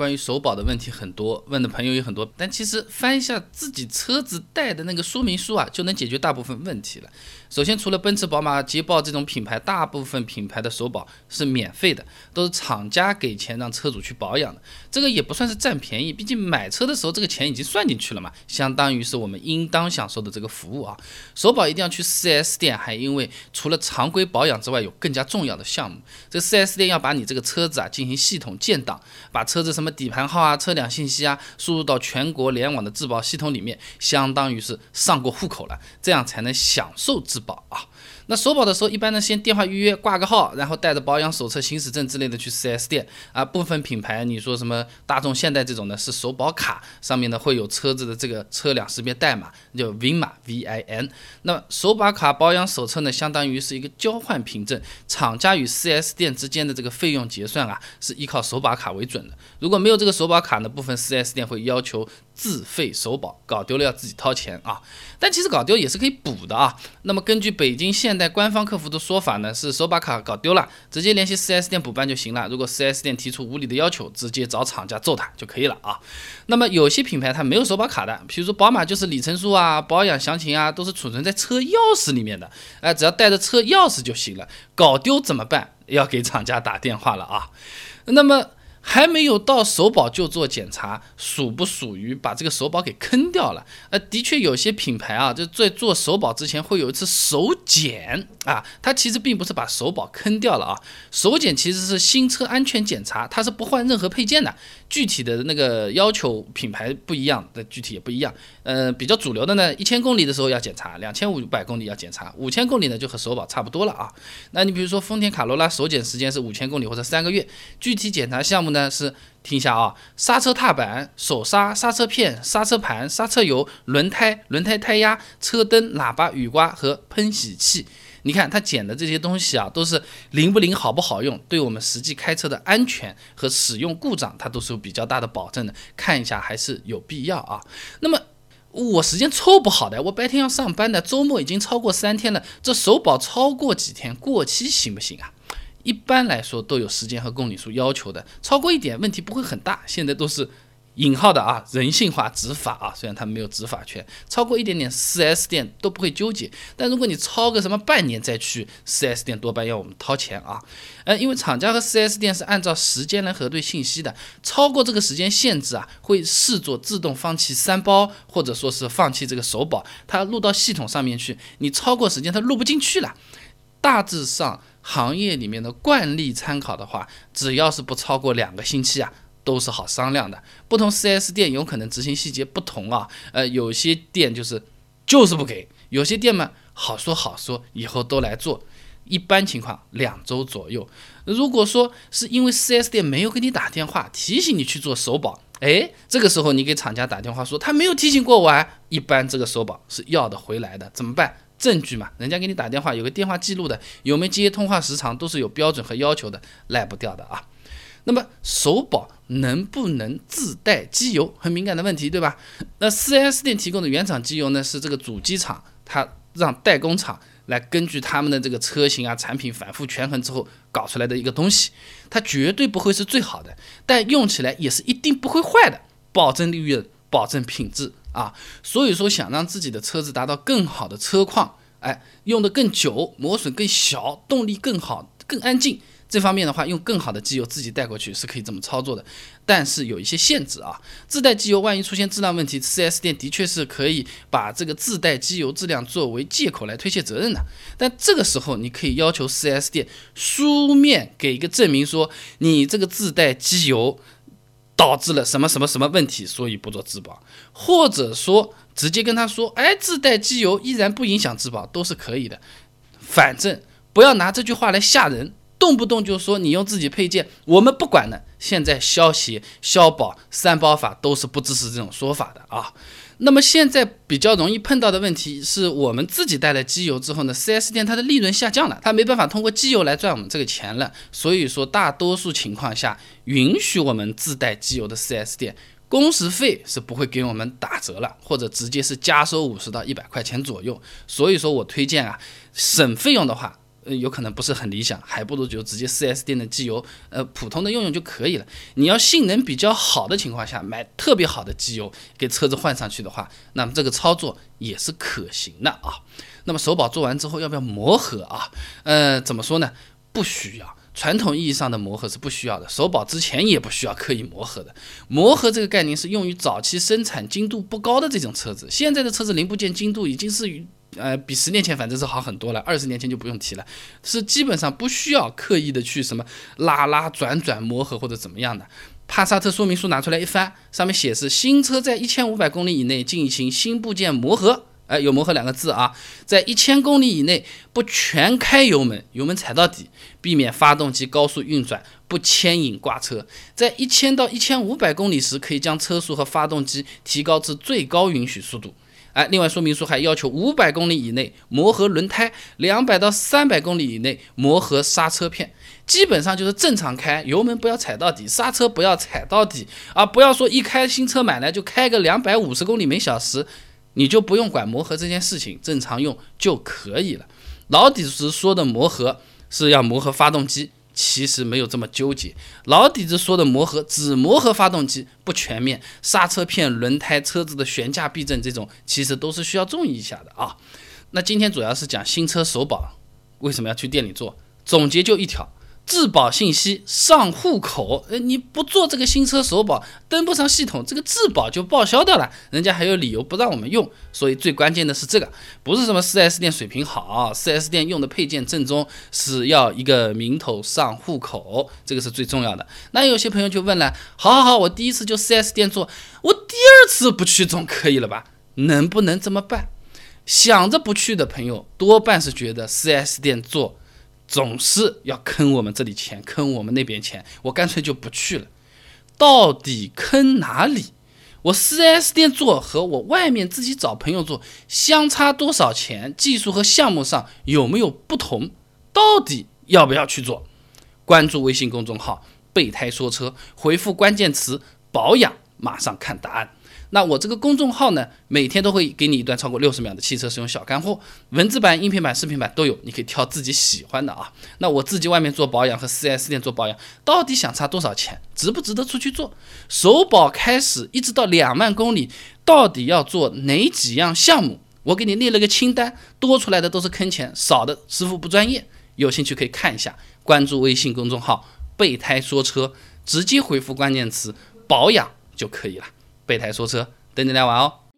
关于首保的问题很多，问的朋友也很多，但其实翻一下自己车子带的那个说明书啊，就能解决大部分问题了。首先，除了奔驰、宝马、捷豹这种品牌，大部分品牌的首保是免费的，都是厂家给钱让车主去保养的。这个也不算是占便宜，毕竟买车的时候这个钱已经算进去了嘛，相当于是我们应当享受的这个服务啊。首保一定要去 4S 店，还因为除了常规保养之外，有更加重要的项目。这 4S 店要把你这个车子啊进行系统建档，把车子什么底盘号啊、车辆信息啊输入到全国联网的质保系统里面，相当于是上过户口了，这样才能享受质保啊。那首保的时候，一般呢先电话预约挂个号，然后带着保养手册、行驶证之类的去 4S 店啊。部分品牌，你说什么大众、现代这种呢，是首保卡上面呢会有车子的这个车辆识别代码，叫 VIN 码 V I N。那首保卡保养手册呢，相当于是一个交换凭证，厂家与 4S 店之间的这个费用结算啊，是依靠首保卡为准的。如果没有这个首保卡呢，部分 4S 店会要求自费首保，搞丢了要自己掏钱啊。但其实搞丢也是可以补的啊。那么根据北京现在官方客服的说法呢，是手把卡搞丢了，直接联系 4S 店补办就行了。如果 4S 店提出无理的要求，直接找厂家揍他就可以了啊。那么有些品牌它没有手把卡的，比如说宝马就是里程数啊、保养详情啊，都是储存在车钥匙里面的，哎，只要带着车钥匙就行了。搞丢怎么办？要给厂家打电话了啊。那么。还没有到首保就做检查，属不属于把这个首保给坑掉了？呃，的确有些品牌啊，就在做首保之前会有一次首检啊，它其实并不是把首保坑掉了啊，首检其实是新车安全检查，它是不换任何配件的。具体的那个要求品牌不一样，的具体也不一样。呃，比较主流的呢，一千公里的时候要检查，两千五百公里要检查，五千公里呢就和首保差不多了啊。那你比如说丰田卡罗拉首检时间是五千公里或者三个月，具体检查项目呢是听一下啊，刹车踏板、手刹、刹车片、刹车盘、刹车油、轮胎、轮胎胎压、车灯、喇叭、雨刮和喷洗器。你看他捡的这些东西啊，都是灵不灵、好不好用，对我们实际开车的安全和使用故障，它都是有比较大的保证的。看一下还是有必要啊。那么我时间凑不好的，我白天要上班的，周末已经超过三天了，这首保超过几天过期行不行啊？一般来说都有时间和公里数要求的，超过一点问题不会很大。现在都是。引号的啊，人性化执法啊，虽然他没有执法权，超过一点点四 S 店都不会纠结。但如果你超个什么半年再去四 S 店，多半要我们掏钱啊。呃，因为厂家和四 S 店是按照时间来核对信息的，超过这个时间限制啊，会视作自动放弃三包，或者说是放弃这个首保，它录到系统上面去。你超过时间，它录不进去了。大致上行业里面的惯例参考的话，只要是不超过两个星期啊。都是好商量的，不同 4S 店有可能执行细节不同啊。呃，有些店就是就是不给，有些店嘛好说好说，以后都来做。一般情况两周左右。如果说是因为 4S 店没有给你打电话提醒你去做首保，哎，这个时候你给厂家打电话说他没有提醒过我啊，一般这个首保是要得回来的。怎么办？证据嘛，人家给你打电话有个电话记录的，有没有接通话时长都是有标准和要求的，赖不掉的啊。那么首保能不能自带机油？很敏感的问题，对吧？那 4S 店提供的原厂机油呢？是这个主机厂，它让代工厂来根据他们的这个车型啊、产品反复权衡之后搞出来的一个东西，它绝对不会是最好的，但用起来也是一定不会坏的，保证利润，保证品质啊。所以说，想让自己的车子达到更好的车况，哎，用的更久，磨损更小，动力更好，更安静。这方面的话，用更好的机油自己带过去是可以这么操作的，但是有一些限制啊。自带机油万一出现质量问题，4S 店的确是可以把这个自带机油质量作为借口来推卸责任的。但这个时候，你可以要求 4S 店书面给一个证明，说你这个自带机油导致了什么什么什么问题，所以不做质保，或者说直接跟他说，哎，自带机油依然不影响质保，都是可以的。反正不要拿这句话来吓人。动不动就说你用自己配件，我们不管的。现在消协、消保三包法都是不支持这种说法的啊。那么现在比较容易碰到的问题是我们自己带了机油之后呢，4S 店它的利润下降了，它没办法通过机油来赚我们这个钱了。所以说大多数情况下，允许我们自带机油的 4S 店，工时费是不会给我们打折了，或者直接是加收五十到一百块钱左右。所以说我推荐啊，省费用的话。有可能不是很理想，还不如就直接 4S 店的机油，呃，普通的用用就可以了。你要性能比较好的情况下，买特别好的机油给车子换上去的话，那么这个操作也是可行的啊。那么首保做完之后要不要磨合啊？呃，怎么说呢？不需要。传统意义上的磨合是不需要的，首保之前也不需要刻意磨合的。磨合这个概念是用于早期生产精度不高的这种车子，现在的车子零部件精度已经是呃比十年前反正是好很多了，二十年前就不用提了，是基本上不需要刻意的去什么拉拉转转磨合或者怎么样的。帕萨特说明书拿出来一翻，上面写是新车在一千五百公里以内进行新部件磨合。哎，有磨合两个字啊，在一千公里以内不全开油门，油门踩到底，避免发动机高速运转，不牵引挂车。在一千到一千五百公里时，可以将车速和发动机提高至最高允许速度。哎，另外说明书还要求五百公里以内磨合轮胎，两百到三百公里以内磨合刹车片。基本上就是正常开，油门不要踩到底，刹车不要踩到底啊！不要说一开新车买来就开个两百五十公里每小时。你就不用管磨合这件事情，正常用就可以了。老底子说的磨合是要磨合发动机，其实没有这么纠结。老底子说的磨合只磨合发动机，不全面。刹车片、轮胎、车子的悬架避震这种，其实都是需要注意一下的啊。那今天主要是讲新车首保，为什么要去店里做？总结就一条。质保信息上户口，呃，你不做这个新车首保，登不上系统，这个质保就报销掉了，人家还有理由不让我们用。所以最关键的是这个，不是什么 4S 店水平好，4S 店用的配件正宗，是要一个名头上户口，这个是最重要的。那有些朋友就问了，好好好，我第一次就 4S 店做，我第二次不去总可以了吧？能不能这么办？想着不去的朋友，多半是觉得 4S 店做。总是要坑我们这里钱，坑我们那边钱，我干脆就不去了。到底坑哪里？我 4S 店做和我外面自己找朋友做相差多少钱？技术和项目上有没有不同？到底要不要去做？关注微信公众号“备胎说车”，回复关键词“保养”，马上看答案。那我这个公众号呢，每天都会给你一段超过六十秒的汽车使用小干货，文字版、音频版、视频版都有，你可以挑自己喜欢的啊。那我自己外面做保养和 4S 店做保养，到底想差多少钱？值不值得出去做？首保开始一直到两万公里，到底要做哪几样项目？我给你列了个清单，多出来的都是坑钱，少的师傅不专业。有兴趣可以看一下，关注微信公众号“备胎说车”，直接回复关键词“保养”就可以了。备胎说车，等你来玩哦。